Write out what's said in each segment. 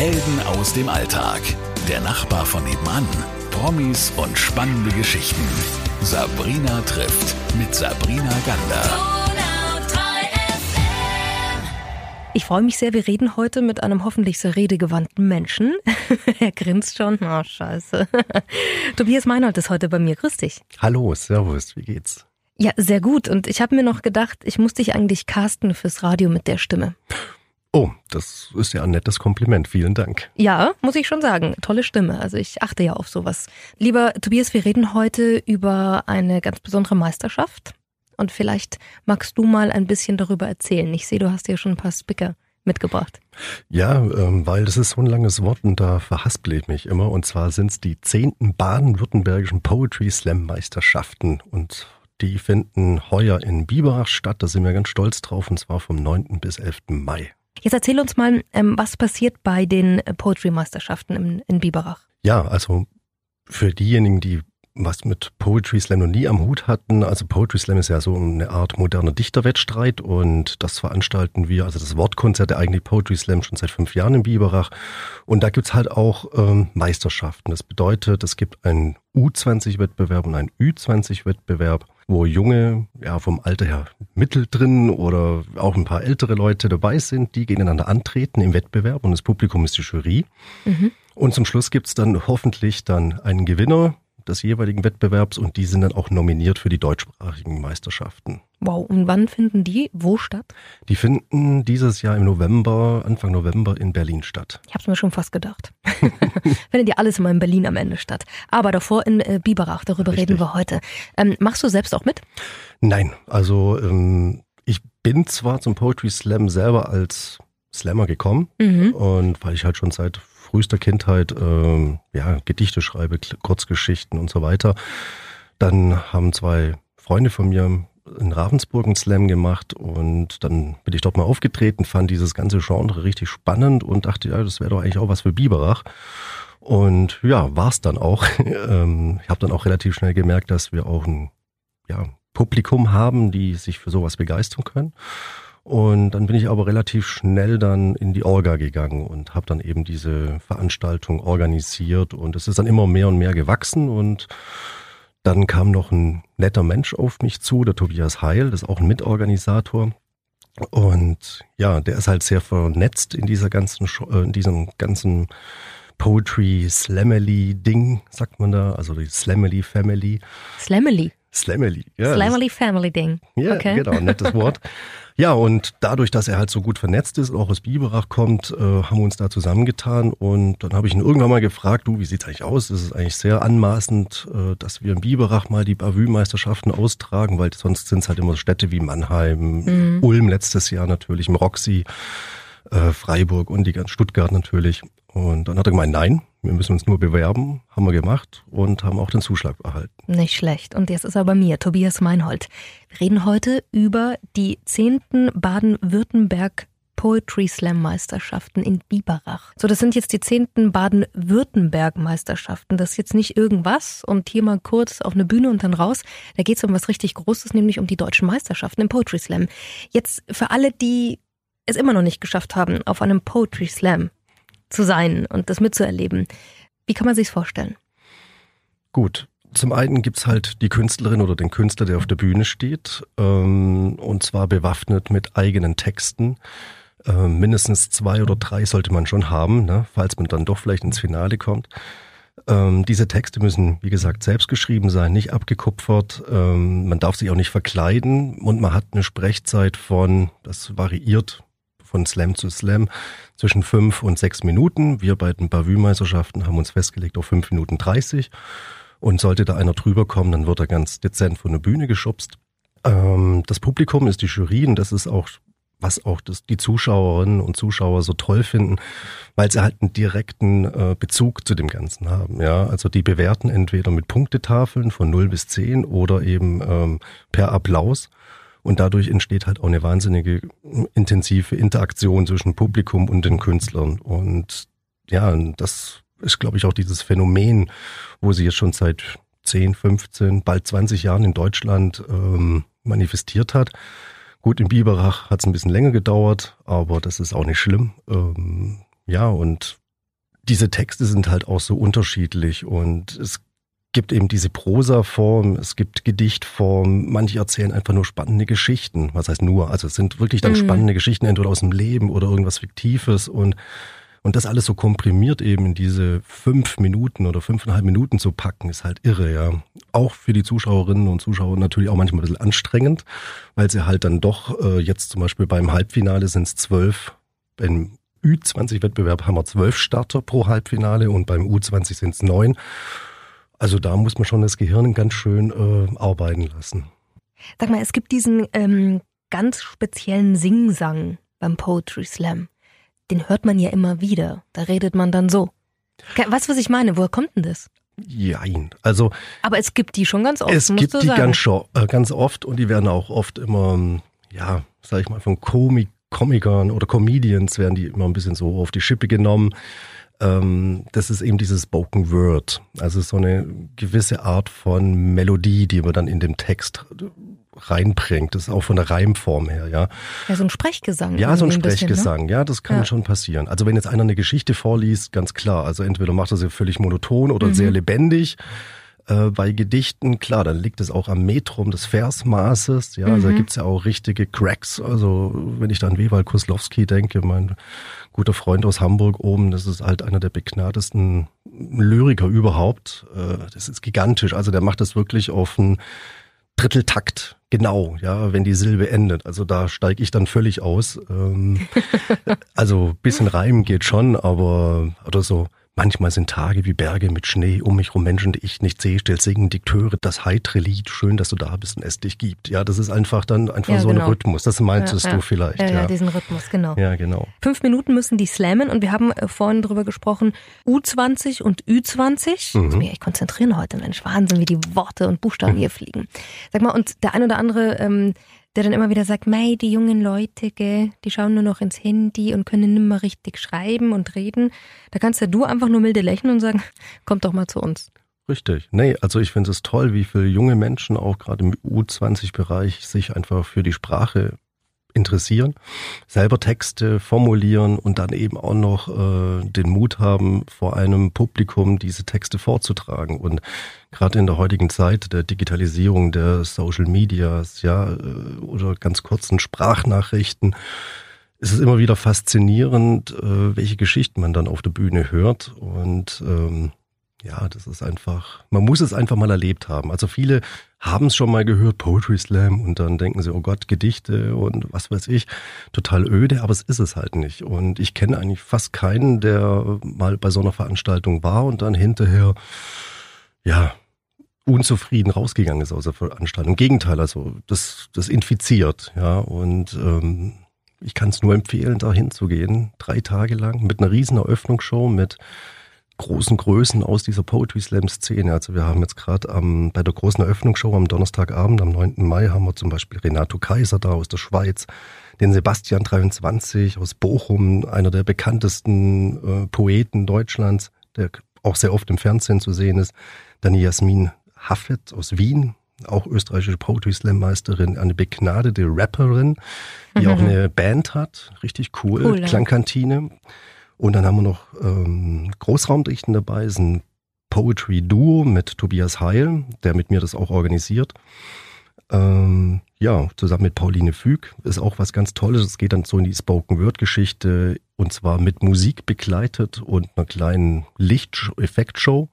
Helden aus dem Alltag. Der Nachbar von nebenan. Promis und spannende Geschichten. Sabrina trifft mit Sabrina Gander. Ich freue mich sehr, wir reden heute mit einem hoffentlich sehr redegewandten Menschen. er grinst schon. Oh, scheiße. Tobias Meinhold ist heute bei mir. Grüß dich. Hallo, servus, wie geht's? Ja, sehr gut. Und ich habe mir noch gedacht, ich muss dich eigentlich casten fürs Radio mit der Stimme. Oh, das ist ja ein nettes Kompliment. Vielen Dank. Ja, muss ich schon sagen. Tolle Stimme. Also ich achte ja auf sowas. Lieber Tobias, wir reden heute über eine ganz besondere Meisterschaft. Und vielleicht magst du mal ein bisschen darüber erzählen. Ich sehe, du hast ja schon ein paar Spicker mitgebracht. Ja, ähm, weil das ist so ein langes Wort und da verhaspel ich mich immer. Und zwar sind es die zehnten baden-württembergischen Poetry Slam Meisterschaften. Und die finden heuer in Biberach statt. Da sind wir ganz stolz drauf. Und zwar vom 9. bis 11. Mai. Jetzt erzähl uns mal, ähm, was passiert bei den Poetry Meisterschaften in, in Biberach? Ja, also für diejenigen, die was mit Poetry Slam noch nie am Hut hatten. Also Poetry Slam ist ja so eine Art moderner Dichterwettstreit und das veranstalten wir, also das Wortkonzert der eigentliche Poetry Slam schon seit fünf Jahren in Biberach. Und da gibt's halt auch ähm, Meisterschaften. Das bedeutet, es gibt einen U20-Wettbewerb und einen Ü20-Wettbewerb, wo junge, ja vom Alter her mittel drin oder auch ein paar ältere Leute dabei sind, die gegeneinander antreten im Wettbewerb und das Publikum ist die Jury. Mhm. Und zum Schluss gibt's dann hoffentlich dann einen Gewinner, des jeweiligen Wettbewerbs und die sind dann auch nominiert für die deutschsprachigen Meisterschaften. Wow, und wann finden die wo statt? Die finden dieses Jahr im November, Anfang November in Berlin statt. Ich habe es mir schon fast gedacht. Findet ja alles immer in Berlin am Ende statt. Aber davor in äh, Biberach, darüber Richtig. reden wir heute. Ähm, machst du selbst auch mit? Nein, also ähm, ich bin zwar zum Poetry Slam selber als Slammer gekommen mhm. und weil ich halt schon seit frühester Kindheit äh, ja, Gedichte schreibe, Kurzgeschichten und so weiter. Dann haben zwei Freunde von mir in Ravensburg einen Slam gemacht und dann bin ich dort mal aufgetreten, fand dieses ganze Genre richtig spannend und dachte, ja, das wäre doch eigentlich auch was für Biberach. Und ja, war es dann auch. Ähm, ich habe dann auch relativ schnell gemerkt, dass wir auch ein ja, Publikum haben, die sich für sowas begeistern können. Und dann bin ich aber relativ schnell dann in die Orga gegangen und habe dann eben diese Veranstaltung organisiert und es ist dann immer mehr und mehr gewachsen und dann kam noch ein netter Mensch auf mich zu, der Tobias Heil, das ist auch ein Mitorganisator. Und ja, der ist halt sehr vernetzt in dieser ganzen, äh, in diesem ganzen Poetry Slamily Ding, sagt man da, also die Slamily Family. Slamily. Slamily, ja. Slamily Family Ding. Ja, okay. genau, nettes Wort. Ja, und dadurch, dass er halt so gut vernetzt ist, auch aus Biberach kommt, äh, haben wir uns da zusammengetan. Und dann habe ich ihn irgendwann mal gefragt, du, wie sieht's eigentlich aus? Es ist eigentlich sehr anmaßend, äh, dass wir in Biberach mal die Bavü-Meisterschaften austragen, weil sonst sind es halt immer Städte wie Mannheim, mhm. Ulm letztes Jahr natürlich, im Roxy, äh, Freiburg und die ganz Stuttgart natürlich. Und dann hat er gemeint, nein, wir müssen uns nur bewerben, haben wir gemacht und haben auch den Zuschlag erhalten. Nicht schlecht. Und jetzt ist er bei mir, Tobias Meinhold. Wir reden heute über die zehnten Baden-Württemberg Poetry Slam Meisterschaften in Biberach. So, das sind jetzt die zehnten Baden-Württemberg Meisterschaften. Das ist jetzt nicht irgendwas und hier mal kurz auf eine Bühne und dann raus. Da geht es um was richtig Großes, nämlich um die deutschen Meisterschaften im Poetry Slam. Jetzt für alle, die es immer noch nicht geschafft haben, auf einem Poetry Slam zu sein und das mitzuerleben. Wie kann man sich's vorstellen? Gut. Zum einen gibt's halt die Künstlerin oder den Künstler, der auf der Bühne steht, ähm, und zwar bewaffnet mit eigenen Texten. Ähm, mindestens zwei oder drei sollte man schon haben, ne, falls man dann doch vielleicht ins Finale kommt. Ähm, diese Texte müssen, wie gesagt, selbst geschrieben sein, nicht abgekupfert. Ähm, man darf sich auch nicht verkleiden und man hat eine Sprechzeit von, das variiert von Slam zu Slam zwischen fünf und sechs Minuten. Wir bei den Bavü-Meisterschaften haben uns festgelegt auf fünf Minuten dreißig. Und sollte da einer drüber kommen, dann wird er ganz dezent von der Bühne geschubst. Ähm, das Publikum ist die Jury und das ist auch, was auch das, die Zuschauerinnen und Zuschauer so toll finden, weil sie halt einen direkten äh, Bezug zu dem Ganzen haben. Ja, also die bewerten entweder mit Punktetafeln von 0 bis 10 oder eben ähm, per Applaus. Und dadurch entsteht halt auch eine wahnsinnige intensive Interaktion zwischen Publikum und den Künstlern. Und ja, das ist, glaube ich, auch dieses Phänomen, wo sie jetzt schon seit 10, 15, bald 20 Jahren in Deutschland ähm, manifestiert hat. Gut, in Biberach hat es ein bisschen länger gedauert, aber das ist auch nicht schlimm. Ähm, ja, und diese Texte sind halt auch so unterschiedlich und es gibt eben diese Prosaform, es gibt Gedichtform, manche erzählen einfach nur spannende Geschichten. Was heißt nur? Also es sind wirklich dann mhm. spannende Geschichten, entweder aus dem Leben oder irgendwas Fiktives und und das alles so komprimiert eben in diese fünf Minuten oder fünfeinhalb Minuten zu packen, ist halt irre, ja. Auch für die Zuschauerinnen und Zuschauer natürlich auch manchmal ein bisschen anstrengend, weil sie halt dann doch, äh, jetzt zum Beispiel beim Halbfinale sind es zwölf, beim Ü20-Wettbewerb haben wir zwölf Starter pro Halbfinale und beim U20 sind es neun. Also da muss man schon das Gehirn ganz schön äh, arbeiten lassen. Sag mal, es gibt diesen ähm, ganz speziellen Singsang beim Poetry Slam. Den hört man ja immer wieder. Da redet man dann so. Weißt du, was ich meine? Woher kommt denn das? Jein. Also. Aber es gibt die schon ganz oft. Es gibt die ganz, äh, ganz oft und die werden auch oft immer, ja, sag ich mal, von Komik Komikern oder Comedians werden die immer ein bisschen so auf die Schippe genommen ähm, das ist eben dieses Spoken Word. Also so eine gewisse Art von Melodie, die man dann in dem Text reinbringt. Das ist auch von der Reimform her, ja. Ja, so ein Sprechgesang. Ja, so ein Sprechgesang, bisschen, ne? ja, das kann ja. schon passieren. Also wenn jetzt einer eine Geschichte vorliest, ganz klar, also entweder macht er sie völlig monoton oder mhm. sehr lebendig. Äh, bei Gedichten, klar, dann liegt es auch am Metrum des Versmaßes, ja, mhm. also da mhm. gibt's ja auch richtige Cracks. Also wenn ich da an Wewald Koslowski denke, mein guter Freund aus Hamburg oben. Das ist halt einer der begnadesten Lyriker überhaupt. Äh, das ist gigantisch. Also der macht das wirklich auf einen Dritteltakt. Genau, ja, wenn die Silbe endet. Also da steige ich dann völlig aus. Ähm, also bisschen Reim geht schon, aber oder so Manchmal sind Tage wie Berge mit Schnee um mich rum, Menschen, die ich nicht sehe, still singen Dikteure das heitere Lied, schön, dass du da bist und es dich gibt. Ja, das ist einfach dann einfach ja, so genau. ein Rhythmus. Das meintest ja, du vielleicht. Ja, ja, diesen Rhythmus, genau. Ja, genau. Fünf Minuten müssen die slammen und wir haben äh, vorhin drüber gesprochen, U20 und Ü20. Mhm. Ich muss mich echt konzentrieren heute, Mensch. Wahnsinn, wie die Worte und Buchstaben mhm. hier fliegen. Sag mal, und der ein oder andere ähm, der dann immer wieder sagt, mei, die jungen Leute, gell, die schauen nur noch ins Handy und können nicht mehr richtig schreiben und reden. Da kannst ja du einfach nur milde lächeln und sagen, kommt doch mal zu uns. Richtig. Nee, also ich finde es toll, wie viele junge Menschen auch gerade im U20-Bereich sich einfach für die Sprache interessieren, selber Texte formulieren und dann eben auch noch äh, den Mut haben, vor einem Publikum diese Texte vorzutragen. Und gerade in der heutigen Zeit der Digitalisierung der Social Medias, ja, äh, oder ganz kurzen Sprachnachrichten, ist es immer wieder faszinierend, äh, welche Geschichten man dann auf der Bühne hört. Und ähm, ja, das ist einfach, man muss es einfach mal erlebt haben. Also viele haben es schon mal gehört, Poetry Slam, und dann denken sie, oh Gott, Gedichte und was weiß ich, total öde, aber es ist es halt nicht. Und ich kenne eigentlich fast keinen, der mal bei so einer Veranstaltung war und dann hinterher, ja, unzufrieden rausgegangen ist aus der Veranstaltung. Im Gegenteil, also das, das infiziert, ja, und ähm, ich kann es nur empfehlen, da hinzugehen, drei Tage lang mit einer riesen Eröffnungsshow, mit großen Größen aus dieser Poetry Slam Szene. Also wir haben jetzt gerade ähm, bei der großen Eröffnungsshow am Donnerstagabend, am 9. Mai, haben wir zum Beispiel Renato Kaiser da aus der Schweiz, den Sebastian 23 aus Bochum, einer der bekanntesten äh, Poeten Deutschlands, der auch sehr oft im Fernsehen zu sehen ist. Dann Jasmin Haffet aus Wien, auch österreichische Poetry Slam Meisterin, eine begnadete Rapperin, die mhm. auch eine Band hat, richtig cool, cool Klangkantine. Und dann haben wir noch ähm, Großraumdichten dabei, ist ein Poetry-Duo mit Tobias Heil, der mit mir das auch organisiert. Ähm, ja, zusammen mit Pauline Füg ist auch was ganz Tolles. Es geht dann so in die Spoken-Word-Geschichte und zwar mit Musik begleitet und einer kleinen Licht-Effekt-Show.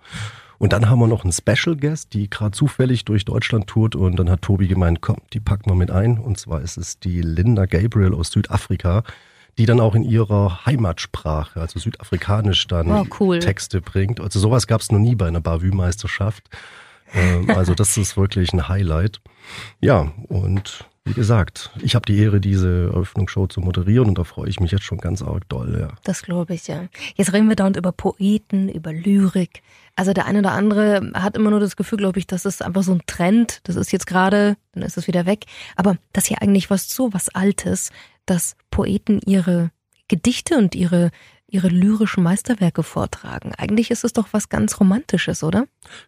Und dann haben wir noch einen Special Guest, die gerade zufällig durch Deutschland tourt und dann hat Tobi gemeint, komm, die packen wir mit ein. Und zwar ist es die Linda Gabriel aus Südafrika, die dann auch in ihrer Heimatsprache, also südafrikanisch dann oh, cool. Texte bringt. Also sowas gab es noch nie bei einer Bavü-Meisterschaft. ähm, also das ist wirklich ein Highlight. Ja, und wie gesagt, ich habe die Ehre, diese Eröffnungsshow zu moderieren und da freue ich mich jetzt schon ganz arg doll. Ja. Das glaube ich, ja. Jetzt reden wir dauernd über Poeten, über Lyrik. Also der eine oder andere hat immer nur das Gefühl, glaube ich, das ist einfach so ein Trend. Das ist jetzt gerade, dann ist es wieder weg. Aber das ist ja eigentlich was so was Altes dass Poeten ihre Gedichte und ihre ihre lyrischen Meisterwerke vortragen. Eigentlich ist es doch was ganz Romantisches, oder?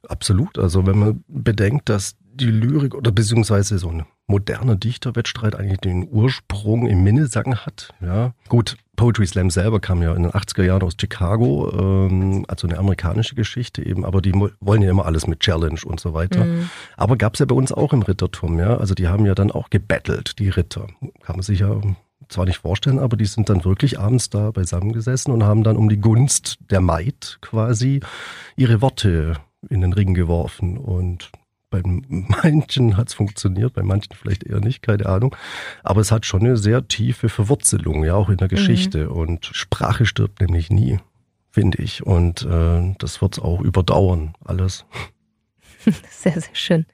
Absolut. Also wenn man bedenkt, dass die Lyrik oder beziehungsweise so ein moderner Dichterwettstreit eigentlich den Ursprung im Minnesacken hat. Ja, gut, Poetry Slam selber kam ja in den 80er Jahren aus Chicago, ähm, also eine amerikanische Geschichte eben, aber die wollen ja immer alles mit Challenge und so weiter. Mhm. Aber gab's ja bei uns auch im Rittertum, ja. Also die haben ja dann auch gebettelt, die Ritter. Kann man sich ja zwar nicht vorstellen, aber die sind dann wirklich abends da beisammengesessen und haben dann um die Gunst der Maid quasi ihre Worte in den Ring geworfen. Und bei manchen hat es funktioniert, bei manchen vielleicht eher nicht, keine Ahnung. Aber es hat schon eine sehr tiefe Verwurzelung, ja, auch in der mhm. Geschichte. Mhm. Und Sprache stirbt nämlich nie, finde ich. Und äh, das wird es auch überdauern, alles. Sehr, sehr schön.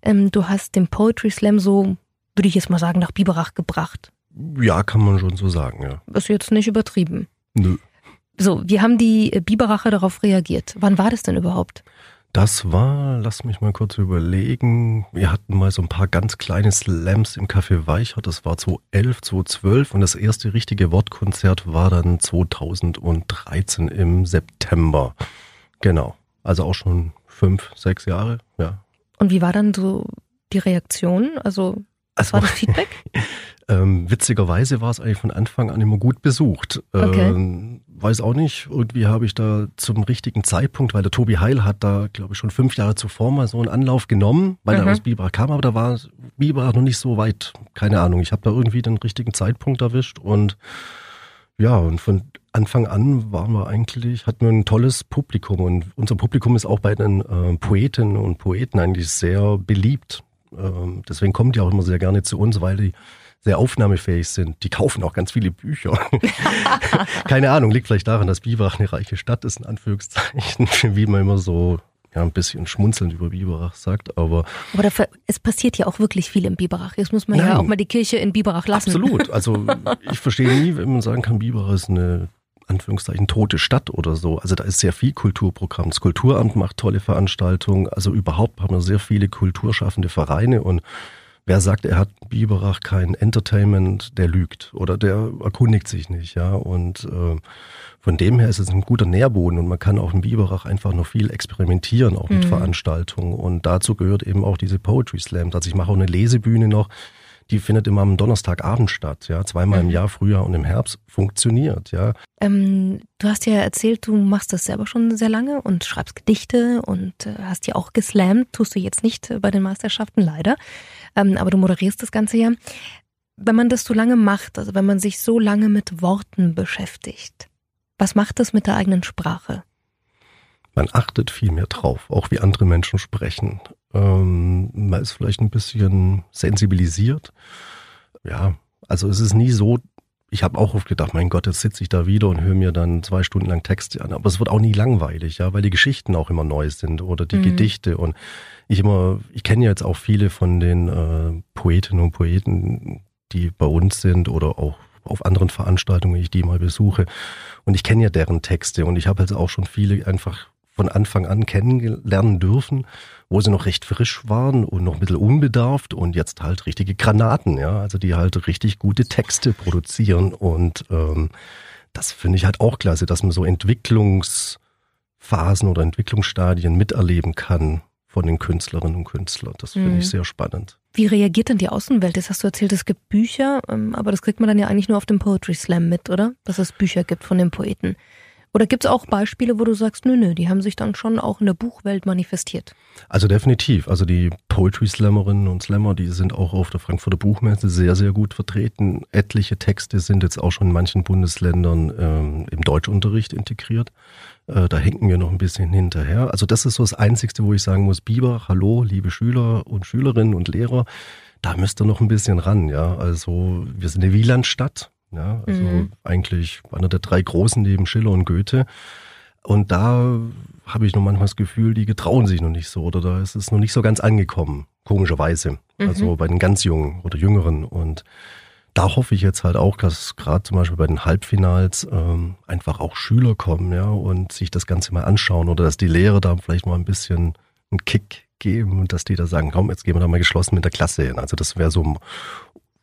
Ähm, du hast den Poetry Slam so, würde ich jetzt mal sagen, nach Biberach gebracht. Ja, kann man schon so sagen, ja. Ist jetzt nicht übertrieben. Nö. So, wie haben die Biberacher darauf reagiert? Wann war das denn überhaupt? Das war, lass mich mal kurz überlegen, wir hatten mal so ein paar ganz kleine Slams im Café Weichert, das war 2011, 2012 und das erste richtige Wortkonzert war dann 2013 im September. Genau, also auch schon fünf, sechs Jahre, ja. Und wie war dann so die Reaktion? Also was war das Feedback? ähm, witzigerweise war es eigentlich von Anfang an immer gut besucht. Okay. Ähm, weiß auch nicht, irgendwie habe ich da zum richtigen Zeitpunkt, weil der Tobi Heil hat da, glaube ich, schon fünf Jahre zuvor mal so einen Anlauf genommen, weil mhm. er aus Biberach kam, aber da war Biberach noch nicht so weit. Keine Ahnung. Ich habe da irgendwie den richtigen Zeitpunkt erwischt und ja, und von Anfang an waren wir eigentlich, hatten wir ein tolles Publikum und unser Publikum ist auch bei den äh, Poetinnen und Poeten eigentlich sehr beliebt. Ähm, deswegen kommen die auch immer sehr gerne zu uns, weil die sehr aufnahmefähig sind. Die kaufen auch ganz viele Bücher. Keine Ahnung, liegt vielleicht daran, dass Biberach eine reiche Stadt ist, in Anführungszeichen, wie man immer so ja, ein bisschen schmunzelnd über Biberach sagt, aber. Aber dafür, es passiert ja auch wirklich viel in Biberach. Jetzt muss man Nein, ja auch mal die Kirche in Biberach lassen. Absolut. Also ich verstehe nie, wenn man sagen kann, Biberach ist eine Anführungszeichen tote Stadt oder so. Also da ist sehr viel Kulturprogramm. Das Kulturamt macht tolle Veranstaltungen. Also überhaupt haben wir sehr viele kulturschaffende Vereine und wer sagt, er hat Biberach kein Entertainment, der lügt oder der erkundigt sich nicht, ja. Und äh, von dem her ist es ein guter Nährboden und man kann auch in Biberach einfach noch viel experimentieren, auch mit mhm. Veranstaltungen. Und dazu gehört eben auch diese Poetry Slam. Also ich mache auch eine Lesebühne noch die findet immer am Donnerstagabend statt, ja, zweimal im mhm. Jahr, Frühjahr und im Herbst, funktioniert, ja. Ähm, du hast ja erzählt, du machst das selber schon sehr lange und schreibst Gedichte und äh, hast ja auch geslammt, tust du jetzt nicht äh, bei den Meisterschaften leider, ähm, aber du moderierst das Ganze ja. Wenn man das so lange macht, also wenn man sich so lange mit Worten beschäftigt, was macht das mit der eigenen Sprache? Man achtet viel mehr drauf, auch wie andere Menschen sprechen. Ähm, man ist vielleicht ein bisschen sensibilisiert. Ja, also es ist nie so, ich habe auch oft gedacht, mein Gott, jetzt sitze ich da wieder und höre mir dann zwei Stunden lang Texte an. Aber es wird auch nie langweilig, ja, weil die Geschichten auch immer neu sind oder die mhm. Gedichte. Und ich immer, ich kenne ja jetzt auch viele von den äh, Poetinnen und Poeten, die bei uns sind oder auch auf anderen Veranstaltungen, ich die mal besuche. Und ich kenne ja deren Texte und ich habe halt auch schon viele einfach von Anfang an kennenlernen dürfen, wo sie noch recht frisch waren und noch ein bisschen unbedarft und jetzt halt richtige Granaten, ja, also die halt richtig gute Texte produzieren und ähm, das finde ich halt auch klasse, dass man so Entwicklungsphasen oder Entwicklungsstadien miterleben kann von den Künstlerinnen und Künstlern. Das finde mhm. ich sehr spannend. Wie reagiert denn die Außenwelt? Jetzt hast du erzählt, es gibt Bücher, ähm, aber das kriegt man dann ja eigentlich nur auf dem Poetry Slam mit, oder? Dass es Bücher gibt von den Poeten. Oder gibt es auch Beispiele, wo du sagst, nö, nö, die haben sich dann schon auch in der Buchwelt manifestiert? Also definitiv. Also die Poetry Slammerinnen und Slammer, die sind auch auf der Frankfurter Buchmesse sehr, sehr gut vertreten. Etliche Texte sind jetzt auch schon in manchen Bundesländern ähm, im Deutschunterricht integriert. Äh, da hängen wir noch ein bisschen hinterher. Also das ist so das Einzigste, wo ich sagen muss, Biber, hallo, liebe Schüler und Schülerinnen und Lehrer, da müsst ihr noch ein bisschen ran, ja. Also wir sind eine Wielandstadt, ja, also mhm. eigentlich einer der drei großen neben Schiller und Goethe. Und da habe ich noch manchmal das Gefühl, die getrauen sich noch nicht so oder da ist es noch nicht so ganz angekommen, komischerweise. Mhm. Also bei den ganz Jungen oder Jüngeren. Und da hoffe ich jetzt halt auch, dass gerade zum Beispiel bei den Halbfinals ähm, einfach auch Schüler kommen, ja, und sich das Ganze mal anschauen oder dass die Lehrer da vielleicht mal ein bisschen einen Kick geben und dass die da sagen, komm, jetzt gehen wir da mal geschlossen mit der Klasse hin. Also das wäre so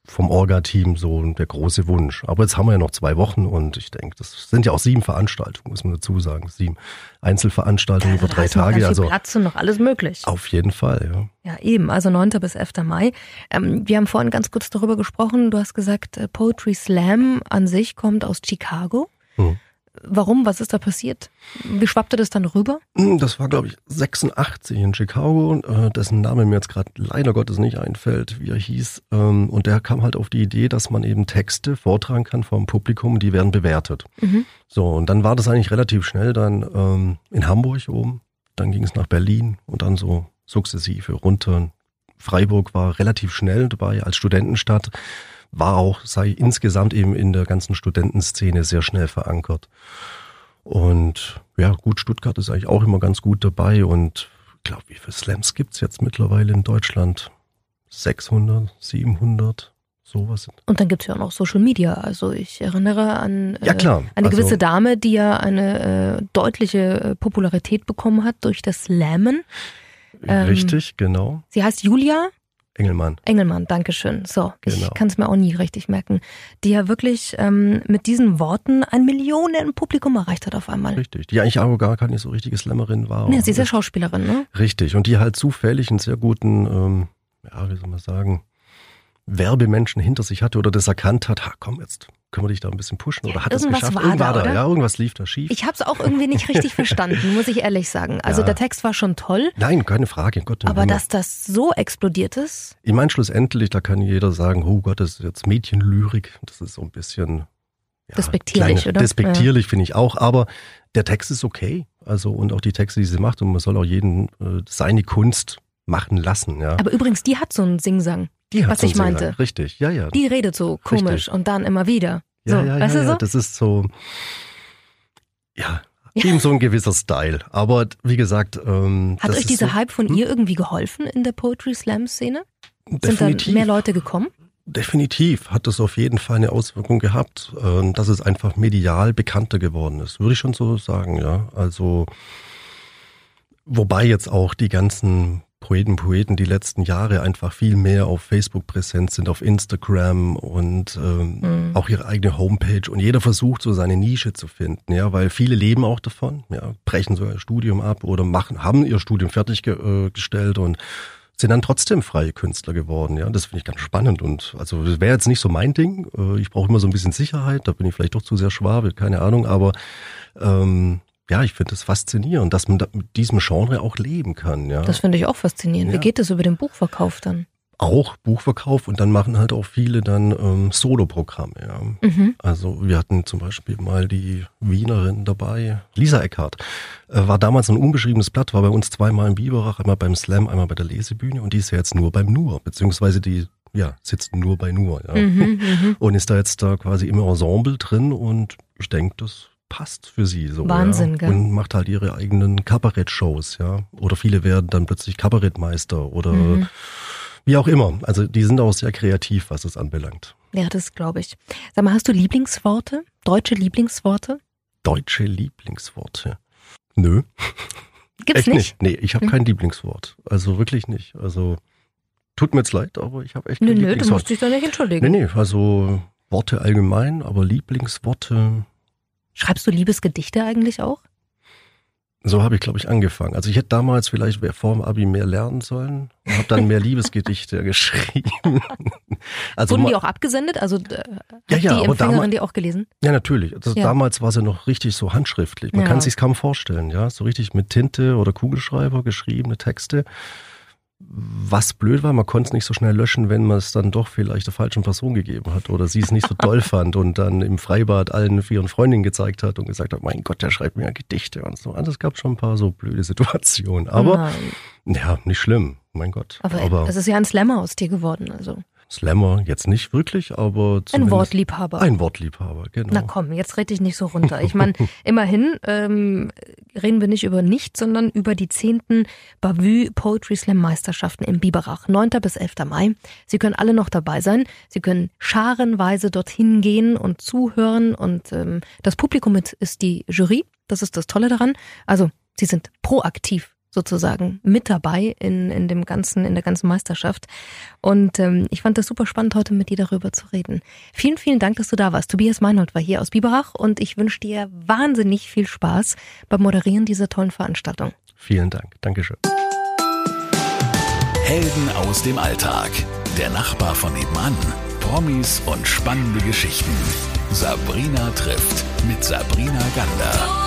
vom Orga-Team so der große Wunsch. Aber jetzt haben wir ja noch zwei Wochen und ich denke, das sind ja auch sieben Veranstaltungen, muss man dazu sagen. Sieben Einzelveranstaltungen über drei Tage. Also Platz und noch alles möglich. Auf jeden Fall, ja. Ja, eben. Also 9. bis 11. Mai. Ähm, wir haben vorhin ganz kurz darüber gesprochen. Du hast gesagt, äh, Poetry Slam an sich kommt aus Chicago. Hm. Warum? Was ist da passiert? Wie schwappte das dann rüber? Hm, das war, glaube ich, 86 in Chicago, äh, dessen Name mir jetzt gerade leider Gottes nicht einfällt, wie er hieß. Ähm, und der kam halt auf die Idee, dass man eben Texte vortragen kann vom Publikum, die werden bewertet. Mhm. So, und dann war das eigentlich relativ schnell dann ähm, in Hamburg oben. Dann ging es nach Berlin und dann so sukzessive runter. Freiburg war relativ schnell dabei als Studentenstadt war auch, sei insgesamt eben in der ganzen Studentenszene sehr schnell verankert. Und ja, gut, Stuttgart ist eigentlich auch immer ganz gut dabei und ich glaube, wie viele Slams gibt's jetzt mittlerweile in Deutschland? 600, 700? Sowas. Und dann gibt's ja auch noch Social Media. Also ich erinnere an äh, ja, eine gewisse also, Dame, die ja eine äh, deutliche äh, Popularität bekommen hat durch das Slammen. Ähm, richtig, genau. Sie heißt Julia Engelmann. Engelmann, Dankeschön. So, genau. ich kann es mir auch nie richtig merken. Die ja wirklich ähm, mit diesen Worten ein Millionen Publikum erreicht hat auf einmal. Richtig, die eigentlich auch gar keine so richtige Slammerin war. Ja, sie ist ja Schauspielerin, ne? Richtig, und die halt zufällig einen sehr guten, ähm, ja, wie soll man sagen, Werbemenschen hinter sich hatte oder das erkannt hat, ha, komm, jetzt können wir dich da ein bisschen pushen oder hat es geschafft? War irgendwas da, ja, irgendwas lief da schief. Ich habe es auch irgendwie nicht richtig verstanden, muss ich ehrlich sagen. Also ja. der Text war schon toll. Nein, keine Frage, Gott. Aber dass das so explodiert ist? Ich meine schlussendlich, da kann jeder sagen, oh Gott, das ist jetzt Mädchenlyrik, das ist so ein bisschen ja, despektierlich, kleine, oder? Despektierlich finde ich auch, aber der Text ist okay. Also und auch die Texte, die sie macht und man soll auch jeden äh, seine Kunst machen lassen, ja. Aber übrigens, die hat so einen Singsang. Die hat was so ich meinte. Richtig, ja, ja. Die redet so komisch Richtig. und dann immer wieder. So, ja, ja, weißt ja, du so? das ist so, ja, eben so ein gewisser Style. Aber wie gesagt, ähm, hat euch dieser so, Hype von hm? ihr irgendwie geholfen in der Poetry Slam Szene? Definitiv. Sind da mehr Leute gekommen? Definitiv hat das auf jeden Fall eine Auswirkung gehabt, äh, dass es einfach medial bekannter geworden ist, würde ich schon so sagen, ja. Also wobei jetzt auch die ganzen Poeten, Poeten die letzten Jahre einfach viel mehr auf Facebook präsent sind, auf Instagram und ähm, mhm. auch ihre eigene Homepage und jeder versucht so seine Nische zu finden, ja, weil viele leben auch davon, ja, brechen so ihr Studium ab oder machen, haben ihr Studium fertiggestellt äh, und sind dann trotzdem freie Künstler geworden, ja. Das finde ich ganz spannend und also das wäre jetzt nicht so mein Ding. Äh, ich brauche immer so ein bisschen Sicherheit, da bin ich vielleicht doch zu sehr schwabe, keine Ahnung, aber ähm, ja, ich finde es das faszinierend, dass man mit diesem Genre auch leben kann. Ja. Das finde ich auch faszinierend. Ja. Wie geht das über den Buchverkauf dann? Auch Buchverkauf und dann machen halt auch viele dann ähm, Soloprogramme. Ja. Mhm. Also wir hatten zum Beispiel mal die Wienerin dabei, Lisa Eckhardt. Äh, war damals ein unbeschriebenes Blatt, war bei uns zweimal im Biberach, einmal beim Slam, einmal bei der Lesebühne und die ist ja jetzt nur beim Nur, beziehungsweise die ja, sitzt nur bei Nur. Ja. Mhm, mhm. und ist da jetzt da quasi im Ensemble drin und ich denke, das passt für sie so. Wahnsinn, ja. gell? Und macht halt ihre eigenen Kabarett-Shows, ja. Oder viele werden dann plötzlich Kabarettmeister oder mhm. wie auch immer. Also die sind auch sehr kreativ, was es anbelangt. Ja, das glaube ich. Sag mal, hast du Lieblingsworte? Deutsche Lieblingsworte? Deutsche Lieblingsworte? Nö. Gibt's echt nicht? nicht? Nee, ich habe mhm. kein Lieblingswort. Also wirklich nicht. Also tut mir jetzt leid, aber ich habe echt kein nö, Lieblingswort. Nö, du musst dich da nicht entschuldigen. Nee, nee, also Worte allgemein, aber Lieblingsworte Schreibst du Liebesgedichte eigentlich auch? So habe ich, glaube ich, angefangen. Also ich hätte damals vielleicht vor dem Abi mehr lernen sollen und habe dann mehr Liebesgedichte geschrieben. Also Wurden die auch abgesendet? Also äh, ja, ja, die Empfängerin die auch gelesen? Ja, natürlich. Also ja. Damals war sie noch richtig so handschriftlich. Man ja. kann sich kaum vorstellen, ja, so richtig mit Tinte oder Kugelschreiber geschriebene Texte was blöd war, man konnte es nicht so schnell löschen, wenn man es dann doch vielleicht der falschen Person gegeben hat oder sie es nicht so toll fand und dann im Freibad allen ihren Freundinnen gezeigt hat und gesagt hat, mein Gott, der schreibt mir ja Gedichte und so. Also es gab schon ein paar so blöde Situationen. Aber Nein. ja, nicht schlimm, mein Gott. Aber, Aber es ist ja ein Slammer aus dir geworden, also. Slammer jetzt nicht wirklich, aber ein Wortliebhaber. Ein Wortliebhaber, genau. Na komm, jetzt red ich nicht so runter. Ich meine, immerhin ähm, reden wir nicht über nichts, sondern über die zehnten Bavü Poetry Slam Meisterschaften im Biberach, 9. bis 11. Mai. Sie können alle noch dabei sein. Sie können scharenweise dorthin gehen und zuhören und ähm, das Publikum ist die Jury. Das ist das Tolle daran. Also, sie sind proaktiv sozusagen mit dabei in, in dem ganzen, in der ganzen Meisterschaft. Und ähm, ich fand das super spannend, heute mit dir darüber zu reden. Vielen, vielen Dank, dass du da warst. Tobias Meinhold war hier aus Biberach und ich wünsche dir wahnsinnig viel Spaß beim Moderieren dieser tollen Veranstaltung. Vielen Dank. Dankeschön. Helden aus dem Alltag. Der Nachbar von nebenan. Promis und spannende Geschichten. Sabrina trifft mit Sabrina Gander.